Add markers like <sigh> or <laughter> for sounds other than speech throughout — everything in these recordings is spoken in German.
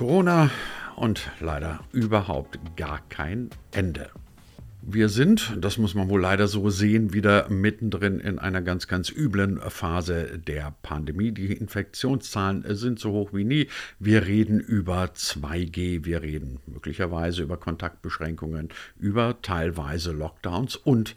Corona und leider überhaupt gar kein Ende. Wir sind, das muss man wohl leider so sehen, wieder mittendrin in einer ganz, ganz üblen Phase der Pandemie. Die Infektionszahlen sind so hoch wie nie. Wir reden über 2G, wir reden möglicherweise über Kontaktbeschränkungen, über teilweise Lockdowns und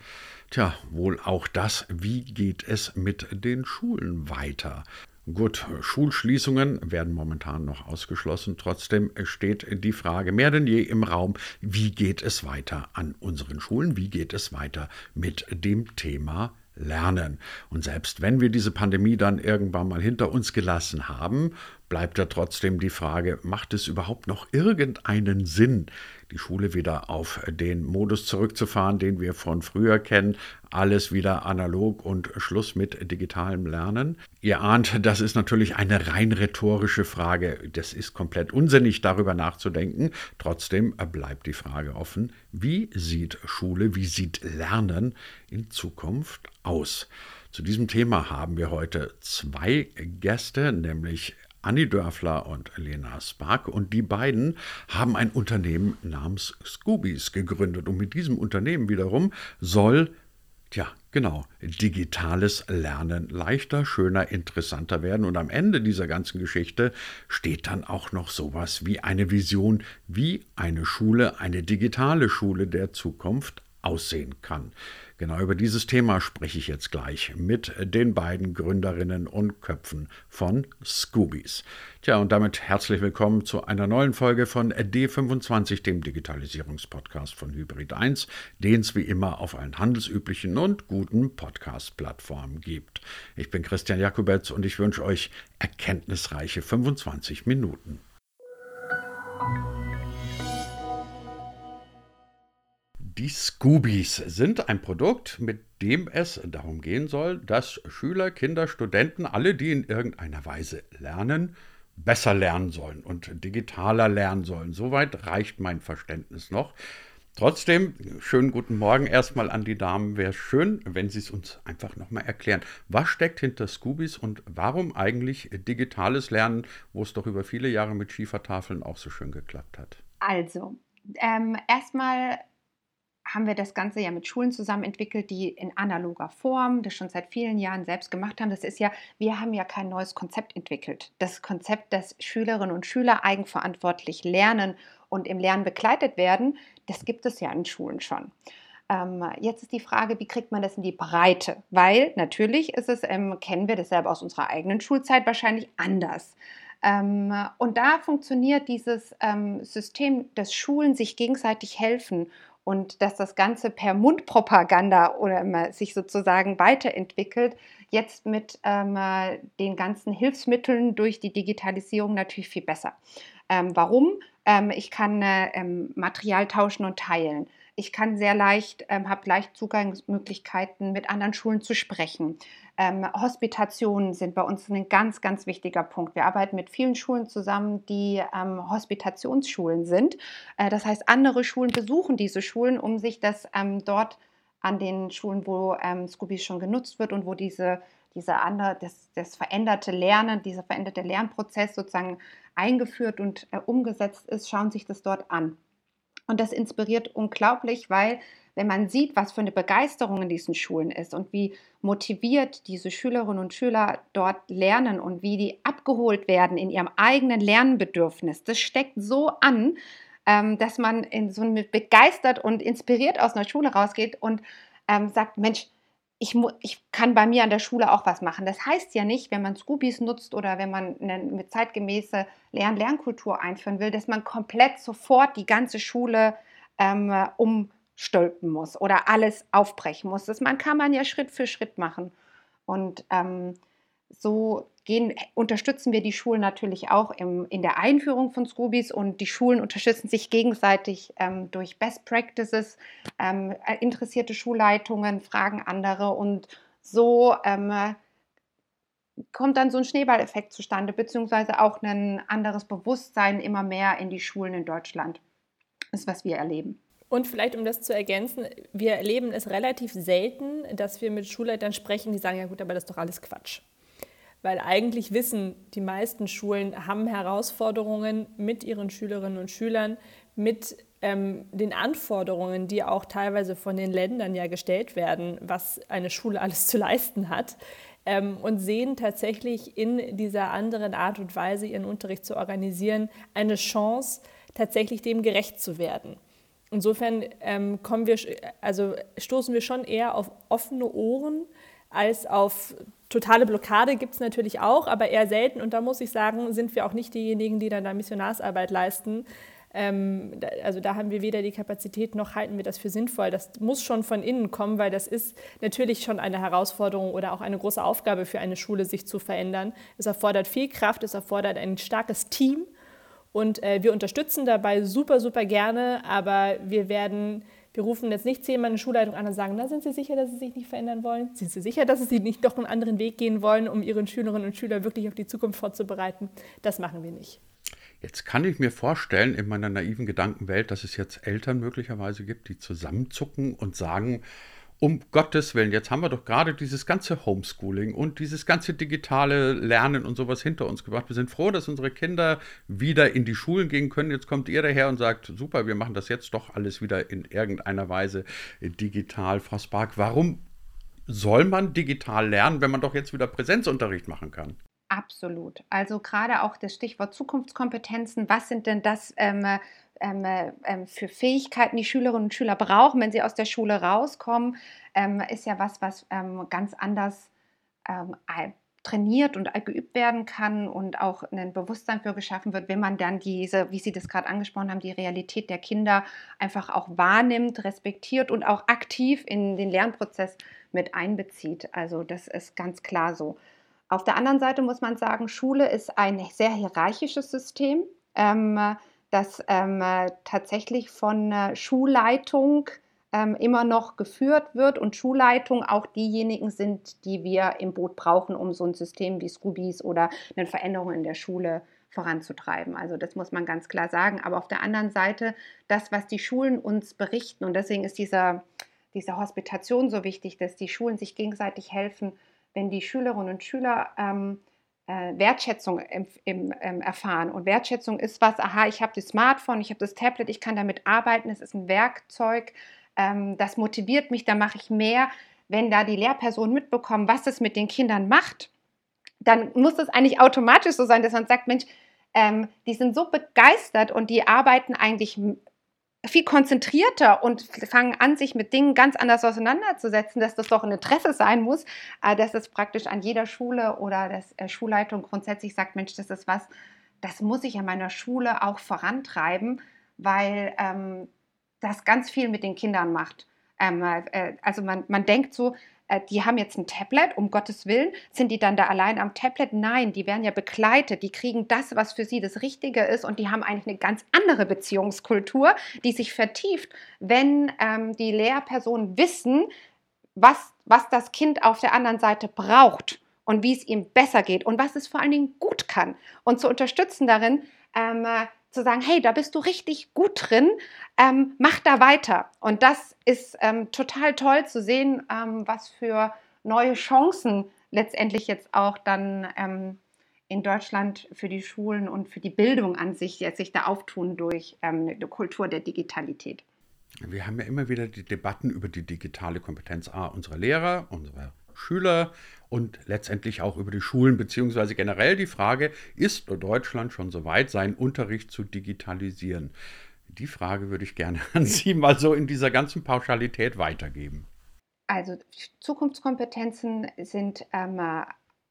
Tja, wohl auch das, wie geht es mit den Schulen weiter? Gut, Schulschließungen werden momentan noch ausgeschlossen. Trotzdem steht die Frage mehr denn je im Raum, wie geht es weiter an unseren Schulen? Wie geht es weiter mit dem Thema Lernen? Und selbst wenn wir diese Pandemie dann irgendwann mal hinter uns gelassen haben, bleibt ja trotzdem die Frage, macht es überhaupt noch irgendeinen Sinn, die Schule wieder auf den Modus zurückzufahren, den wir von früher kennen, alles wieder analog und Schluss mit digitalem Lernen. Ihr ahnt, das ist natürlich eine rein rhetorische Frage. Das ist komplett unsinnig, darüber nachzudenken. Trotzdem bleibt die Frage offen, wie sieht Schule, wie sieht Lernen in Zukunft aus? Zu diesem Thema haben wir heute zwei Gäste, nämlich Anni Dörfler und Lena Spark. Und die beiden haben ein Unternehmen namens Scoobies gegründet. Und mit diesem Unternehmen wiederum soll, ja, genau, digitales Lernen leichter, schöner, interessanter werden. Und am Ende dieser ganzen Geschichte steht dann auch noch sowas wie eine Vision, wie eine Schule, eine digitale Schule der Zukunft aussehen kann. Genau über dieses Thema spreche ich jetzt gleich mit den beiden Gründerinnen und Köpfen von Scoobies. Tja, und damit herzlich willkommen zu einer neuen Folge von D25, dem Digitalisierungspodcast von Hybrid 1, den es wie immer auf allen handelsüblichen und guten Podcast-Plattformen gibt. Ich bin Christian Jakubetz und ich wünsche euch erkenntnisreiche 25 Minuten. Die Scoobies sind ein Produkt, mit dem es darum gehen soll, dass Schüler, Kinder, Studenten, alle, die in irgendeiner Weise lernen, besser lernen sollen und digitaler lernen sollen. Soweit reicht mein Verständnis noch. Trotzdem, schönen guten Morgen erstmal an die Damen. Wäre schön, wenn Sie es uns einfach nochmal erklären. Was steckt hinter Scoobies und warum eigentlich digitales Lernen, wo es doch über viele Jahre mit Schiefertafeln auch so schön geklappt hat? Also, ähm, erstmal haben wir das Ganze ja mit Schulen zusammen entwickelt, die in analoger Form das schon seit vielen Jahren selbst gemacht haben. Das ist ja, wir haben ja kein neues Konzept entwickelt. Das Konzept, dass Schülerinnen und Schüler eigenverantwortlich lernen und im Lernen begleitet werden, das gibt es ja in Schulen schon. Ähm, jetzt ist die Frage, wie kriegt man das in die Breite? Weil natürlich ist es, ähm, kennen wir das selber aus unserer eigenen Schulzeit wahrscheinlich anders. Ähm, und da funktioniert dieses ähm, System, dass Schulen sich gegenseitig helfen und dass das Ganze per Mundpropaganda oder sich sozusagen weiterentwickelt, jetzt mit ähm, den ganzen Hilfsmitteln durch die Digitalisierung natürlich viel besser. Ähm, warum? Ähm, ich kann äh, ähm, Material tauschen und teilen. Ich kann sehr leicht, ähm, habe leicht Zugangsmöglichkeiten, mit anderen Schulen zu sprechen. Ähm, Hospitationen sind bei uns ein ganz, ganz wichtiger Punkt. Wir arbeiten mit vielen Schulen zusammen, die ähm, Hospitationsschulen sind. Äh, das heißt, andere Schulen besuchen diese Schulen, um sich das ähm, dort an den Schulen, wo ähm, Scooby schon genutzt wird und wo diese diese andere, das, das veränderte Lernen, dieser veränderte Lernprozess sozusagen eingeführt und äh, umgesetzt ist, schauen sich das dort an. Und das inspiriert unglaublich, weil wenn man sieht, was für eine Begeisterung in diesen Schulen ist und wie motiviert diese Schülerinnen und Schüler dort lernen und wie die abgeholt werden in ihrem eigenen Lernbedürfnis, das steckt so an, ähm, dass man in so begeistert und inspiriert aus einer Schule rausgeht und ähm, sagt, Mensch, ich, ich, kann bei mir an der Schule auch was machen. Das heißt ja nicht, wenn man Scoobies nutzt oder wenn man eine zeitgemäße Lern Lernkultur einführen will, dass man komplett sofort die ganze Schule ähm, umstülpen muss oder alles aufbrechen muss. Das man kann man ja Schritt für Schritt machen. Und ähm, so gehen, unterstützen wir die Schulen natürlich auch im, in der Einführung von Scoobies und die Schulen unterstützen sich gegenseitig ähm, durch Best Practices. Ähm, interessierte Schulleitungen fragen andere und so ähm, kommt dann so ein Schneeballeffekt zustande, beziehungsweise auch ein anderes Bewusstsein immer mehr in die Schulen in Deutschland. Das ist, was wir erleben. Und vielleicht, um das zu ergänzen, wir erleben es relativ selten, dass wir mit Schulleitern sprechen, die sagen, ja gut, aber das ist doch alles Quatsch. Weil eigentlich wissen die meisten Schulen haben Herausforderungen mit ihren Schülerinnen und Schülern, mit ähm, den Anforderungen, die auch teilweise von den Ländern ja gestellt werden, was eine Schule alles zu leisten hat. Ähm, und sehen tatsächlich in dieser anderen Art und Weise, ihren Unterricht zu organisieren, eine Chance, tatsächlich dem gerecht zu werden. Insofern ähm, kommen wir, also stoßen wir schon eher auf offene Ohren als auf totale Blockade gibt es natürlich auch, aber eher selten. Und da muss ich sagen, sind wir auch nicht diejenigen, die dann da Missionarsarbeit leisten. Ähm, da, also da haben wir weder die Kapazität noch halten wir das für sinnvoll. Das muss schon von innen kommen, weil das ist natürlich schon eine Herausforderung oder auch eine große Aufgabe für eine Schule, sich zu verändern. Es erfordert viel Kraft, es erfordert ein starkes Team und äh, wir unterstützen dabei super, super gerne, aber wir werden, wir rufen jetzt nicht zehnmal eine Schulleitung an und sagen, na, sind Sie sicher, dass Sie sich nicht verändern wollen? Sind Sie sicher, dass Sie nicht doch einen anderen Weg gehen wollen, um Ihren Schülerinnen und Schülern wirklich auf die Zukunft vorzubereiten? Das machen wir nicht. Jetzt kann ich mir vorstellen, in meiner naiven Gedankenwelt, dass es jetzt Eltern möglicherweise gibt, die zusammenzucken und sagen, um Gottes Willen, jetzt haben wir doch gerade dieses ganze Homeschooling und dieses ganze digitale Lernen und sowas hinter uns gebracht. Wir sind froh, dass unsere Kinder wieder in die Schulen gehen können. Jetzt kommt ihr daher und sagt, super, wir machen das jetzt doch alles wieder in irgendeiner Weise digital. Frau Spark, warum soll man digital lernen, wenn man doch jetzt wieder Präsenzunterricht machen kann? Absolut. Also gerade auch das Stichwort Zukunftskompetenzen. Was sind denn das ähm, ähm, ähm, für Fähigkeiten die Schülerinnen und Schüler brauchen, wenn sie aus der Schule rauskommen, ähm, ist ja was, was ähm, ganz anders ähm, trainiert und geübt werden kann und auch ein Bewusstsein für geschaffen wird, wenn man dann diese, wie Sie das gerade angesprochen haben, die Realität der Kinder einfach auch wahrnimmt, respektiert und auch aktiv in den Lernprozess mit einbezieht. Also das ist ganz klar so. Auf der anderen Seite muss man sagen, Schule ist ein sehr hierarchisches System. Ähm, das ähm, äh, tatsächlich von äh, Schulleitung ähm, immer noch geführt wird und Schulleitung auch diejenigen sind, die wir im Boot brauchen, um so ein System wie Scoobies oder eine Veränderung in der Schule voranzutreiben. Also das muss man ganz klar sagen. Aber auf der anderen Seite, das, was die Schulen uns berichten, und deswegen ist dieser, diese Hospitation so wichtig, dass die Schulen sich gegenseitig helfen, wenn die Schülerinnen und Schüler ähm, äh, Wertschätzung im, im, ähm, erfahren. Und Wertschätzung ist was, aha, ich habe das Smartphone, ich habe das Tablet, ich kann damit arbeiten, es ist ein Werkzeug, ähm, das motiviert mich, da mache ich mehr. Wenn da die Lehrpersonen mitbekommen, was es mit den Kindern macht, dann muss es eigentlich automatisch so sein, dass man sagt, Mensch, ähm, die sind so begeistert und die arbeiten eigentlich viel konzentrierter und fangen an, sich mit Dingen ganz anders auseinanderzusetzen, dass das doch ein Interesse sein muss, äh, dass es praktisch an jeder Schule oder das äh, Schulleitung grundsätzlich sagt, Mensch, das ist was, das muss ich an meiner Schule auch vorantreiben, weil ähm, das ganz viel mit den Kindern macht. Ähm, äh, also man, man denkt so, äh, die haben jetzt ein Tablet, um Gottes Willen, sind die dann da allein am Tablet? Nein, die werden ja begleitet, die kriegen das, was für sie das Richtige ist. Und die haben eigentlich eine ganz andere Beziehungskultur, die sich vertieft, wenn ähm, die Lehrpersonen wissen, was, was das Kind auf der anderen Seite braucht und wie es ihm besser geht und was es vor allen Dingen gut kann. Und zu unterstützen darin, ähm, äh, zu sagen, hey, da bist du richtig gut drin, ähm, mach da weiter. Und das ist ähm, total toll zu sehen, ähm, was für neue Chancen letztendlich jetzt auch dann ähm, in Deutschland für die Schulen und für die Bildung an sich jetzt sich da auftun durch ähm, eine Kultur der Digitalität. Wir haben ja immer wieder die Debatten über die digitale Kompetenz A unserer Lehrer, unserer Schüler und letztendlich auch über die Schulen, beziehungsweise generell die Frage, ist Deutschland schon so weit, seinen Unterricht zu digitalisieren? Die Frage würde ich gerne an Sie mal so in dieser ganzen Pauschalität weitergeben. Also Zukunftskompetenzen sind ähm,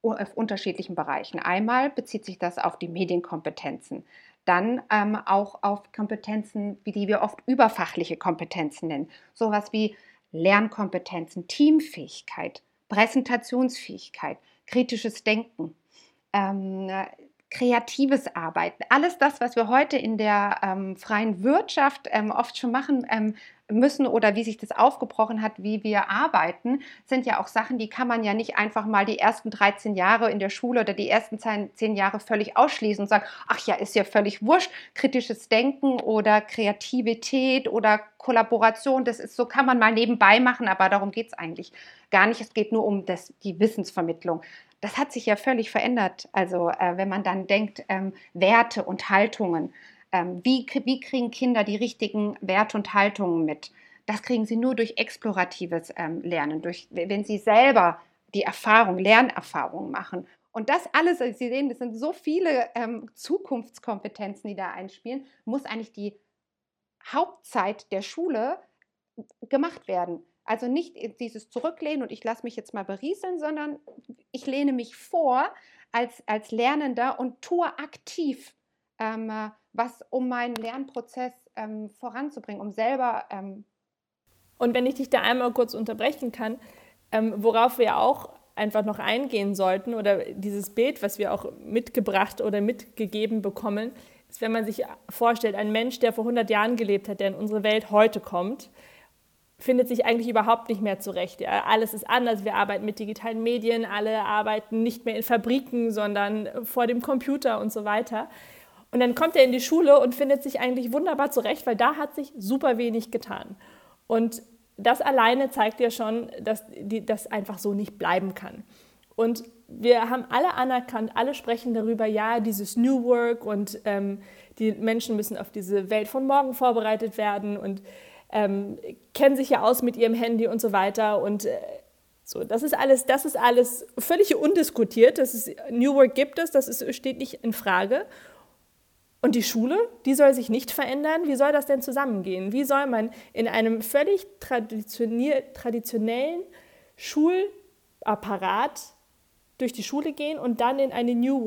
auf unterschiedlichen Bereichen. Einmal bezieht sich das auf die Medienkompetenzen, dann ähm, auch auf Kompetenzen, wie die wir oft überfachliche Kompetenzen nennen, sowas wie Lernkompetenzen, Teamfähigkeit, Präsentationsfähigkeit, kritisches Denken, ähm, kreatives Arbeiten, alles das, was wir heute in der ähm, freien Wirtschaft ähm, oft schon machen ähm, müssen oder wie sich das aufgebrochen hat, wie wir arbeiten, sind ja auch Sachen, die kann man ja nicht einfach mal die ersten 13 Jahre in der Schule oder die ersten 10 Jahre völlig ausschließen und sagen, ach ja, ist ja völlig wurscht, kritisches Denken oder Kreativität oder Kollaboration, das ist so, kann man mal nebenbei machen, aber darum geht es eigentlich gar nicht. Es geht nur um das, die Wissensvermittlung. Das hat sich ja völlig verändert. Also äh, wenn man dann denkt, ähm, Werte und Haltungen, ähm, wie, wie kriegen Kinder die richtigen Werte und Haltungen mit? Das kriegen sie nur durch exploratives ähm, Lernen, durch, wenn sie selber die Erfahrung, Lernerfahrung machen. Und das alles, Sie sehen, das sind so viele ähm, Zukunftskompetenzen, die da einspielen, muss eigentlich die Hauptzeit der Schule gemacht werden. Also nicht dieses Zurücklehnen und ich lasse mich jetzt mal berieseln, sondern ich lehne mich vor als, als Lernender und tue aktiv ähm, was, um meinen Lernprozess ähm, voranzubringen, um selber. Ähm und wenn ich dich da einmal kurz unterbrechen kann, ähm, worauf wir auch einfach noch eingehen sollten oder dieses Bild, was wir auch mitgebracht oder mitgegeben bekommen, ist, wenn man sich vorstellt, ein Mensch, der vor 100 Jahren gelebt hat, der in unsere Welt heute kommt, findet sich eigentlich überhaupt nicht mehr zurecht. Ja, alles ist anders. Wir arbeiten mit digitalen Medien, alle arbeiten nicht mehr in Fabriken, sondern vor dem Computer und so weiter. Und dann kommt er in die Schule und findet sich eigentlich wunderbar zurecht, weil da hat sich super wenig getan. Und das alleine zeigt ja schon, dass die, das einfach so nicht bleiben kann. Und wir haben alle anerkannt, alle sprechen darüber, ja, dieses New Work und ähm, die Menschen müssen auf diese Welt von morgen vorbereitet werden und ähm, kennen sich ja aus mit ihrem Handy und so weiter. Und äh, so, das ist alles, das ist alles völlig undiskutiert. Das ist, New Work gibt es, das ist, steht nicht in Frage. Und die Schule, die soll sich nicht verändern. Wie soll das denn zusammengehen? Wie soll man in einem völlig traditionellen Schulapparat durch die Schule gehen und dann in eine New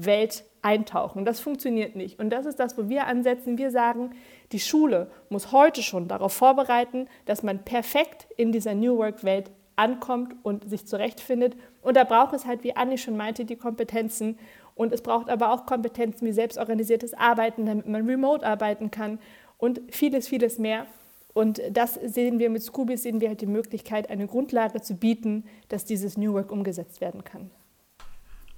Work-Welt eintauchen? Das funktioniert nicht. Und das ist das, wo wir ansetzen. Wir sagen, die Schule muss heute schon darauf vorbereiten, dass man perfekt in dieser New Work-Welt ankommt und sich zurechtfindet. Und da braucht es halt, wie Anni schon meinte, die Kompetenzen und es braucht aber auch Kompetenzen wie selbstorganisiertes Arbeiten, damit man remote arbeiten kann und vieles, vieles mehr. Und das sehen wir mit Scooby, sehen wir halt die Möglichkeit, eine Grundlage zu bieten, dass dieses New Work umgesetzt werden kann.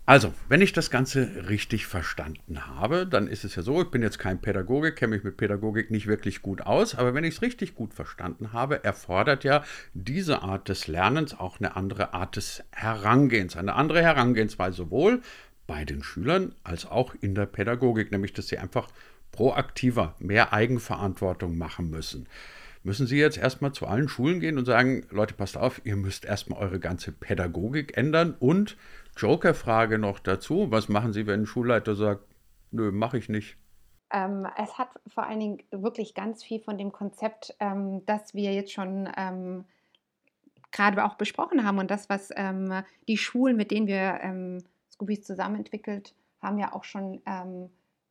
Also, wenn ich das Ganze richtig verstanden habe, dann ist es ja so, ich bin jetzt kein Pädagoge, kenne mich mit Pädagogik nicht wirklich gut aus, aber wenn ich es richtig gut verstanden habe, erfordert ja diese Art des Lernens auch eine andere Art des Herangehens, eine andere Herangehensweise sowohl bei den Schülern als auch in der Pädagogik, nämlich dass sie einfach proaktiver, mehr Eigenverantwortung machen müssen. Müssen Sie jetzt erstmal zu allen Schulen gehen und sagen, Leute, passt auf, ihr müsst erstmal eure ganze Pädagogik ändern und Joker-Frage noch dazu, was machen Sie, wenn ein Schulleiter sagt, nö, mache ich nicht? Ähm, es hat vor allen Dingen wirklich ganz viel von dem Konzept, ähm, das wir jetzt schon ähm, gerade auch besprochen haben und das, was ähm, die Schulen, mit denen wir ähm, Scoobies zusammen entwickelt haben, ja auch schon ähm,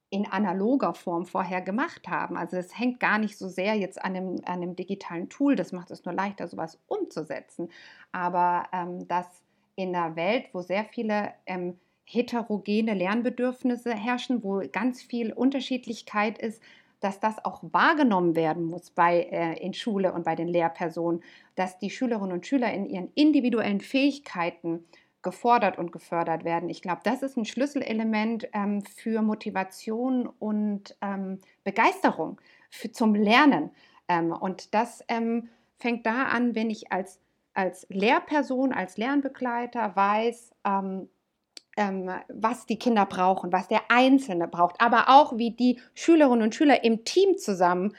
in analoger Form vorher gemacht haben. Also es hängt gar nicht so sehr jetzt an einem, an einem digitalen Tool, das macht es nur leichter, sowas umzusetzen. Aber ähm, dass in einer Welt, wo sehr viele ähm, heterogene Lernbedürfnisse herrschen, wo ganz viel Unterschiedlichkeit ist, dass das auch wahrgenommen werden muss bei, äh, in Schule und bei den Lehrpersonen, dass die Schülerinnen und Schüler in ihren individuellen Fähigkeiten gefordert und gefördert werden. Ich glaube, das ist ein Schlüsselelement ähm, für Motivation und ähm, Begeisterung für, zum Lernen. Ähm, und das ähm, fängt da an, wenn ich als, als Lehrperson, als Lernbegleiter weiß, ähm, ähm, was die Kinder brauchen, was der Einzelne braucht, aber auch wie die Schülerinnen und Schüler im Team zusammen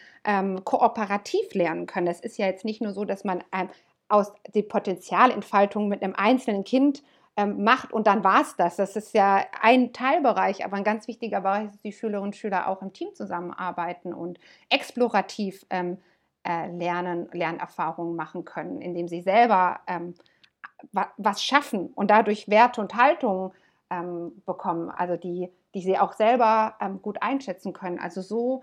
kooperativ lernen können. Es ist ja jetzt nicht nur so, dass man aus die Potenzialentfaltung mit einem einzelnen Kind ähm, macht und dann war es das. Das ist ja ein Teilbereich, aber ein ganz wichtiger Bereich ist, dass die Schülerinnen und Schüler auch im Team zusammenarbeiten und explorativ ähm, äh, lernen, Lernerfahrungen machen können, indem sie selber ähm, was schaffen und dadurch Werte und Haltungen ähm, bekommen, also die, die sie auch selber ähm, gut einschätzen können. Also so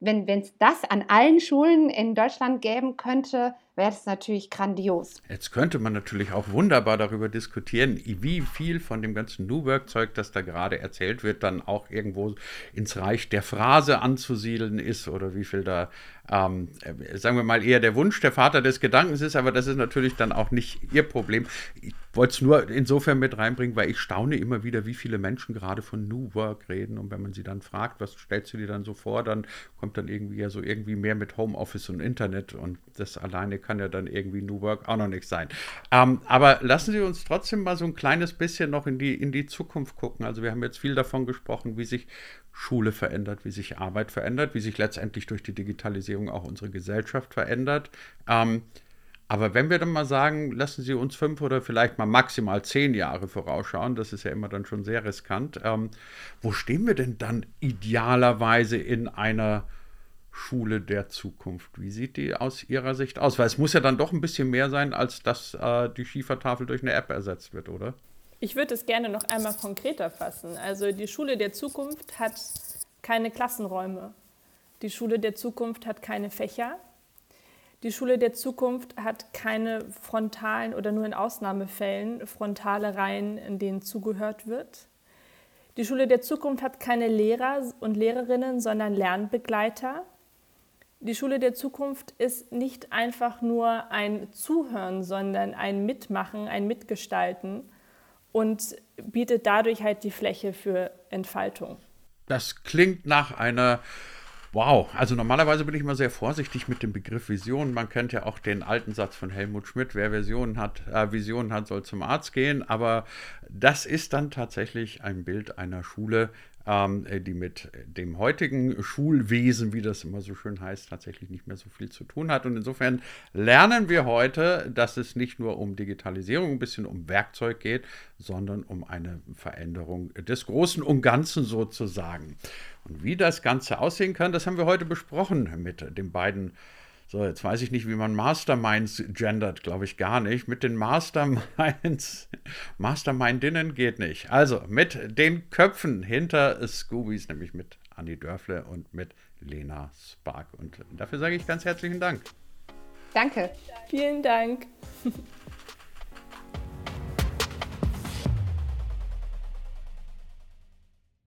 wenn es das an allen Schulen in Deutschland geben könnte, wäre das natürlich grandios. Jetzt könnte man natürlich auch wunderbar darüber diskutieren, wie viel von dem ganzen New Work-Zeug, das da gerade erzählt wird, dann auch irgendwo ins Reich der Phrase anzusiedeln ist oder wie viel da, ähm, äh, sagen wir mal, eher der Wunsch der Vater des Gedankens ist. Aber das ist natürlich dann auch nicht Ihr Problem. Ich wollte es nur insofern mit reinbringen, weil ich staune immer wieder, wie viele Menschen gerade von New Work reden. Und wenn man sie dann fragt, was stellst du dir dann so vor, dann kommt dann irgendwie ja so irgendwie mehr mit Homeoffice und Internet und das alleine kann ja dann irgendwie New Work auch noch nicht sein. Ähm, aber lassen Sie uns trotzdem mal so ein kleines bisschen noch in die, in die Zukunft gucken. Also wir haben jetzt viel davon gesprochen, wie sich Schule verändert, wie sich Arbeit verändert, wie sich letztendlich durch die Digitalisierung auch unsere Gesellschaft verändert. Ähm, aber wenn wir dann mal sagen, lassen Sie uns fünf oder vielleicht mal maximal zehn Jahre vorausschauen, das ist ja immer dann schon sehr riskant, ähm, wo stehen wir denn dann idealerweise in einer Schule der Zukunft? Wie sieht die aus Ihrer Sicht aus? Weil es muss ja dann doch ein bisschen mehr sein, als dass äh, die Schiefertafel durch eine App ersetzt wird, oder? Ich würde es gerne noch einmal konkreter fassen. Also die Schule der Zukunft hat keine Klassenräume. Die Schule der Zukunft hat keine Fächer. Die Schule der Zukunft hat keine frontalen oder nur in Ausnahmefällen frontale Reihen, in denen zugehört wird. Die Schule der Zukunft hat keine Lehrer und Lehrerinnen, sondern Lernbegleiter. Die Schule der Zukunft ist nicht einfach nur ein Zuhören, sondern ein Mitmachen, ein Mitgestalten und bietet dadurch halt die Fläche für Entfaltung. Das klingt nach einer Wow, also normalerweise bin ich immer sehr vorsichtig mit dem Begriff Vision. Man kennt ja auch den alten Satz von Helmut Schmidt, wer Visionen hat, äh, Visionen hat, soll zum Arzt gehen. Aber das ist dann tatsächlich ein Bild einer Schule, ähm, äh, die mit dem heutigen Schulwesen, wie das immer so schön heißt, tatsächlich nicht mehr so viel zu tun hat. Und insofern lernen wir heute, dass es nicht nur um Digitalisierung, ein bisschen um Werkzeug geht, sondern um eine Veränderung des Großen und Ganzen sozusagen. Und wie das Ganze aussehen kann, das haben wir heute besprochen mit den beiden so, jetzt weiß ich nicht, wie man Masterminds gendert, glaube ich gar nicht. Mit den Masterminds, <laughs> Mastermindinnen geht nicht. Also mit den Köpfen hinter Scoobies, nämlich mit Andy Dörfle und mit Lena Spark. Und dafür sage ich ganz herzlichen Dank. Danke. Vielen Dank. <laughs>